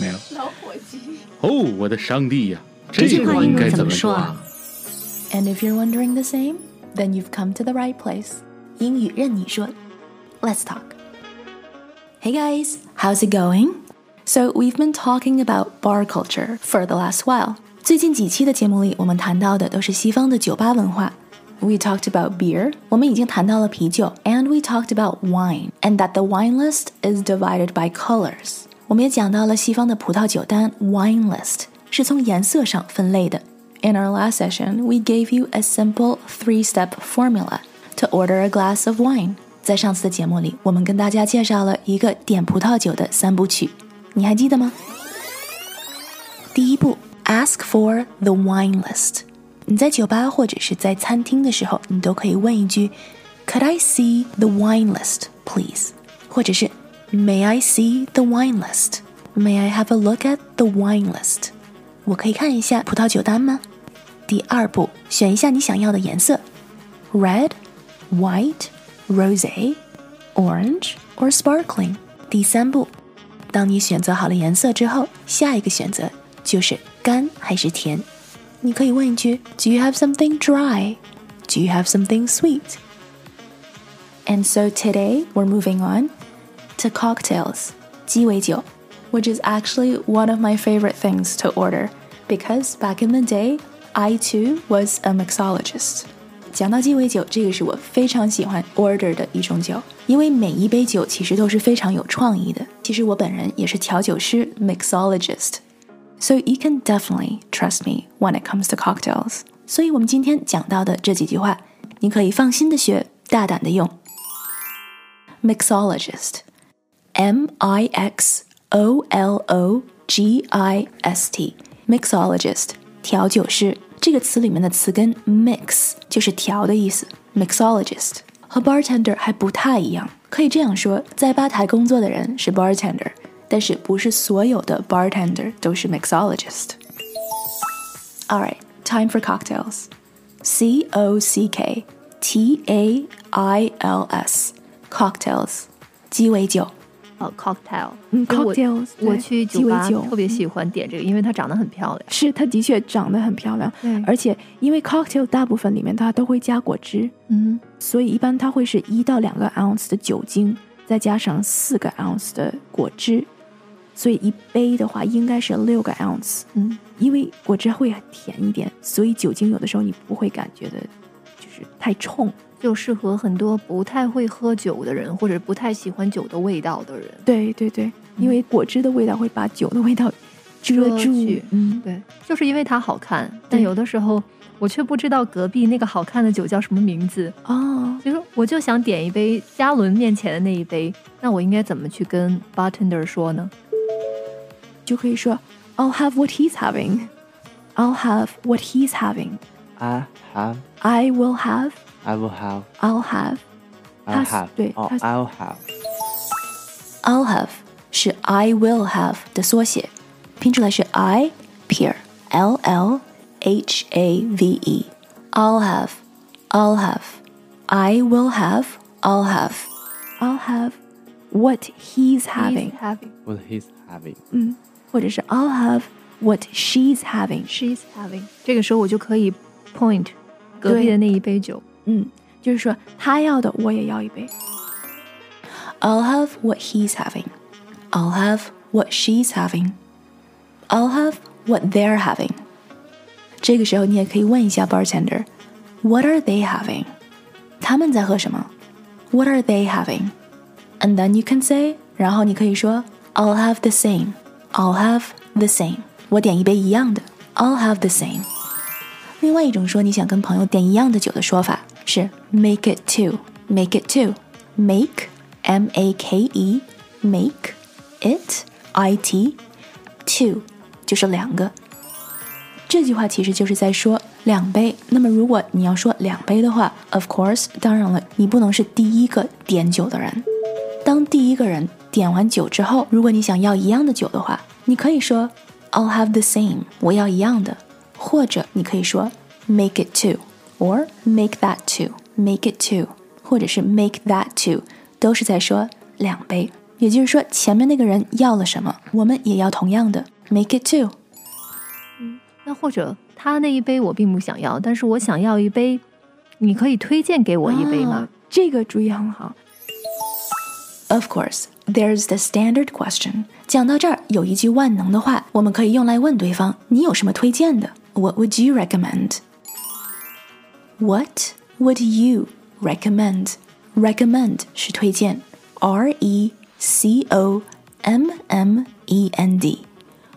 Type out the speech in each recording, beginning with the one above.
没了。老伙计。哦，我的上帝呀！这句话应该怎么说啊？And if you're wondering the same, then you've come to the right place. 英语韧你说，Let's talk. Hey guys, how's it going? So we've been talking about bar culture for the last while. 最近几期的节目里，我们谈到的都是西方的酒吧文化。We talked about beer，我们已经谈到了啤酒，and we talked about wine, and that the wine list is divided by colors。我们也讲到了西方的葡萄酒单 wine list 是从颜色上分类的。In our last session, we gave you a simple three-step formula to order a glass of wine. 在上次的节目里，我们跟大家介绍了一个点葡萄酒的三部曲，你还记得吗？第一步，ask for the wine list。你在酒吧或者是在餐厅的时候，你都可以问一句，Could I see the wine list, please？或者是 May I see the wine list? May I have a look at the wine list? 我可以看一下葡萄酒单吗？第二步，选一下你想要的颜色：red、white、rosé、orange or sparkling。第三步，当你选择好了颜色之后，下一个选择就是干还是甜。你可以问一句：Do you have something dry? Do you have something sweet? And so today we're moving on to cocktails, 鸡尾酒, which is actually one of my favorite things to order because back in the day, I too was a mixologist. 讲到鸡尾酒，这个是我非常喜欢 order 的一种酒，因为每一杯酒其实都是非常有创意的。其实我本人也是调酒师 mixologist, so you can definitely trust me when it comes to cocktails. 所以我们今天讲到的这几句话，你可以放心的学，大胆的用。mixologist M I X O L O G I S T mixologist 调酒师这个词里面的词根 mix 就是调的意思。mixologist 和 bartender 还不太一样，可以这样说，在吧台工作的人是 bartender，但是不是所有的 bartender 都是 mixologist。All right, time for cocktails. C O C K T A I L S cocktails 鸡尾酒。 呃，cocktail，嗯，cocktails，我去酒吧鸡尾酒特别喜欢点这个，因为它长得很漂亮。是它的确长得很漂亮，对而且因为 cocktail 大部分里面它都会加果汁，嗯，所以一般它会是一到两个 ounce 的酒精，再加上四个 ounce 的果汁，所以一杯的话应该是六个 ounce。嗯，因为果汁会甜一点，所以酒精有的时候你不会感觉的，就是太冲。就适合很多不太会喝酒的人，或者不太喜欢酒的味道的人。对对对，因为果汁的味道会把酒的味道遮遮住去。嗯，对，就是因为它好看，但有的时候我却不知道隔壁那个好看的酒叫什么名字。哦，比如说我就想点一杯嘉伦面前的那一杯，那我应该怎么去跟 bartender 说呢？就可以说 I'll have what he's having. I'll have what he's having. I have, I will have. I will have, I'll have. I Pass- have, 对 or pass- I'll have. I'll have 是 I will have 的缩写，拼出来是 I 撇 L L H A V E。I'll have, I'll have, I will have, I'll have。 I'll have what he's having. He's having, What he's having. 嗯，或者是 I'll have what she's having. she's having。这个时候我就可以 point 隔壁的那一杯酒。 嗯，就是说他要的我也要一杯。 I'll have what he's having. I'll have what she's having. I'll have what they're having. 这个时候你也可以问一下 bartender, What are they having? 他们在喝什么？What are they having? And then you can say，然后你可以说 I'll have the same. I'll have the same. 我点一杯一样的。I'll have the same. 另外一种说你想跟朋友点一样的酒的说法 是 make it to，make it to，make M A K E make it i t。two 就是两个。这句话其实就是在说两杯。那么如果你要说两杯的话，of course，当然了，你不能是第一个点酒的人。当第一个人点完酒之后，如果你想要一样的酒的话，你可以说 I'll have the same，我要一样的，或者你可以说 make it to two，or make that two，make it two，或者是 make that two，都是在说两杯。也就是说，前面那个人要了什么，我们也要同样的 make it two。那或者他那一杯我并不想要，但是我想要一杯，你可以推荐给我一杯吗？这个主意很好。 Of course, there's the standard question. 讲到这儿，有一句万能的话，我们可以用来问对方：你有什么推荐的？What would you recommend? What would you recommend? Recommend 是推荐，R E C O M M E N D.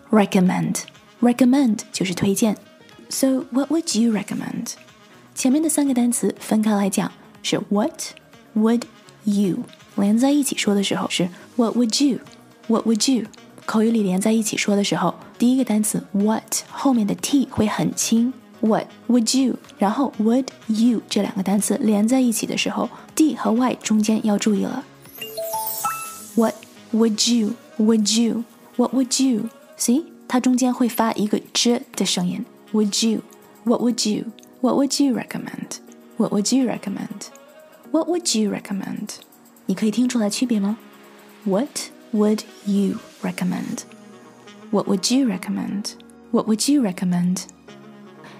Recommend, recommend 就是推荐。So what would you recommend? 前面的三个单词分开来讲是 what would you，连在一起说的时候是 what would you，what would you。口语里连在一起说的时候，第一个单词 what 后面的 t 会很轻 ，what would you，然后 would you 这两个单词连在一起的时候，d 和 y 中间要注意了。What would you? Would you? What would you? See，它中间会发一个 j 的声音。Would you? What would you? What would you recommend? What would you recommend? What would you recommend? 你可以听出来区别吗？What would you recommend? What would you recommend? What would you recommend?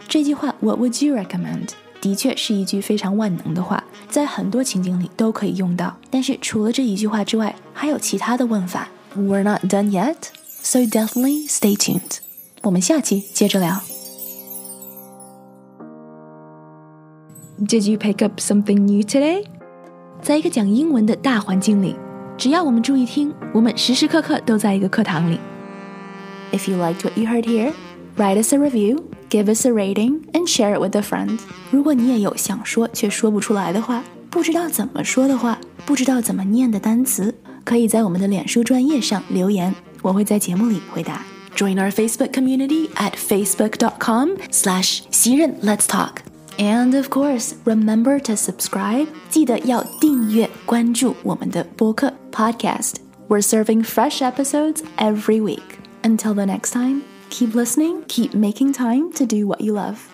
这句话 What would you recommend? 的确是一句非常万能的话，在很多情景里都可以用到。但是除了这一句话之外，还有其他的问法。We're not done yet, so definitely stay tuned. 我们下期接着聊。 Did you pick up something new today? 在一个讲英文的大环境里，只要我们注意听，我们时时刻刻都在一个课堂里。If you liked what you heard here, write us a review, give us a rating and share it with a friend. friend。如果你也有想说却说不出来的话，不知道怎么说的话，不知道怎么念的单词，可以在我们的脸书专业上留言，我会在节目里回答。Join our Facebook community at facebook.com slash 熙韧 Let's Talk. And of course, remember to subscribe. 记得要订阅关注我们的播客 podcast. We're serving fresh episodes every week. Until the next time. Keep listening, keep making time to do what you love.